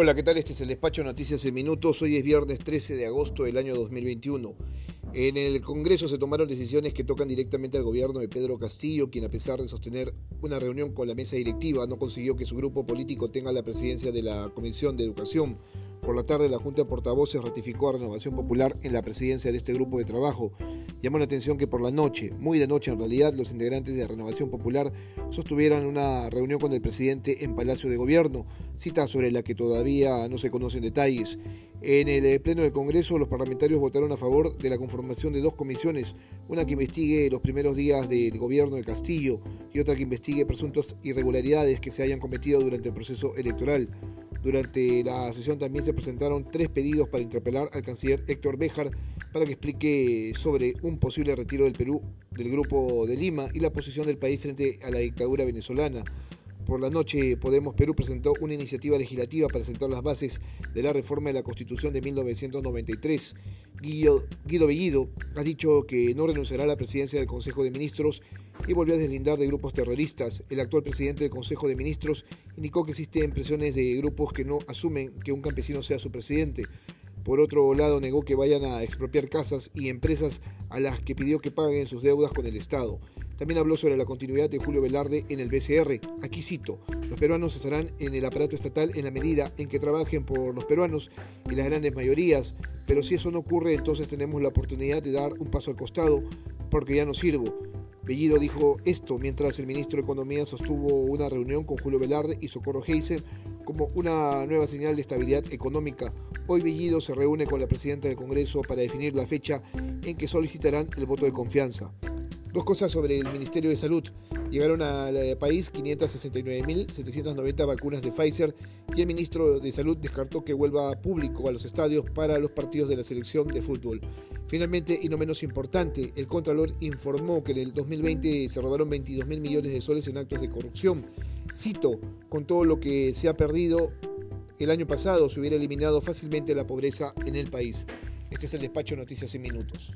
Hola, ¿qué tal? Este es el despacho Noticias en Minutos. Hoy es viernes 13 de agosto del año 2021. En el Congreso se tomaron decisiones que tocan directamente al gobierno de Pedro Castillo, quien a pesar de sostener una reunión con la mesa directiva no consiguió que su grupo político tenga la presidencia de la Comisión de Educación. Por la tarde, la Junta de Portavoces ratificó a Renovación Popular en la presidencia de este grupo de trabajo. Llamó la atención que por la noche, muy de noche en realidad, los integrantes de Renovación Popular sostuvieran una reunión con el presidente en Palacio de Gobierno, cita sobre la que todavía no se conocen detalles. En el Pleno del Congreso, los parlamentarios votaron a favor de la conformación de dos comisiones, una que investigue los primeros días del gobierno de Castillo y otra que investigue presuntas irregularidades que se hayan cometido durante el proceso electoral. Durante la sesión también se presentaron tres pedidos para interpelar al canciller Héctor Béjar para que explique sobre un posible retiro del Perú del Grupo de Lima y la posición del país frente a la dictadura venezolana. Por la noche, Podemos Perú presentó una iniciativa legislativa para sentar las bases de la reforma de la Constitución de 1993. Guido, Guido Bellido ha dicho que no renunciará a la presidencia del Consejo de Ministros y volvió a deslindar de grupos terroristas. El actual presidente del Consejo de Ministros indicó que existen presiones de grupos que no asumen que un campesino sea su presidente. Por otro lado, negó que vayan a expropiar casas y empresas a las que pidió que paguen sus deudas con el Estado. También habló sobre la continuidad de Julio Velarde en el BCR. Aquí cito, los peruanos estarán en el aparato estatal en la medida en que trabajen por los peruanos y las grandes mayorías, pero si eso no ocurre, entonces tenemos la oportunidad de dar un paso al costado porque ya no sirvo. Bellido dijo esto mientras el ministro de Economía sostuvo una reunión con Julio Velarde y Socorro Heisen como una nueva señal de estabilidad económica. Hoy Bellido se reúne con la presidenta del Congreso para definir la fecha en que solicitarán el voto de confianza. Dos cosas sobre el Ministerio de Salud. Llegaron al país 569.790 vacunas de Pfizer y el ministro de Salud descartó que vuelva público a los estadios para los partidos de la selección de fútbol. Finalmente, y no menos importante, el Contralor informó que en el 2020 se robaron 22 mil millones de soles en actos de corrupción. Cito, con todo lo que se ha perdido, el año pasado se hubiera eliminado fácilmente la pobreza en el país. Este es el despacho Noticias en Minutos.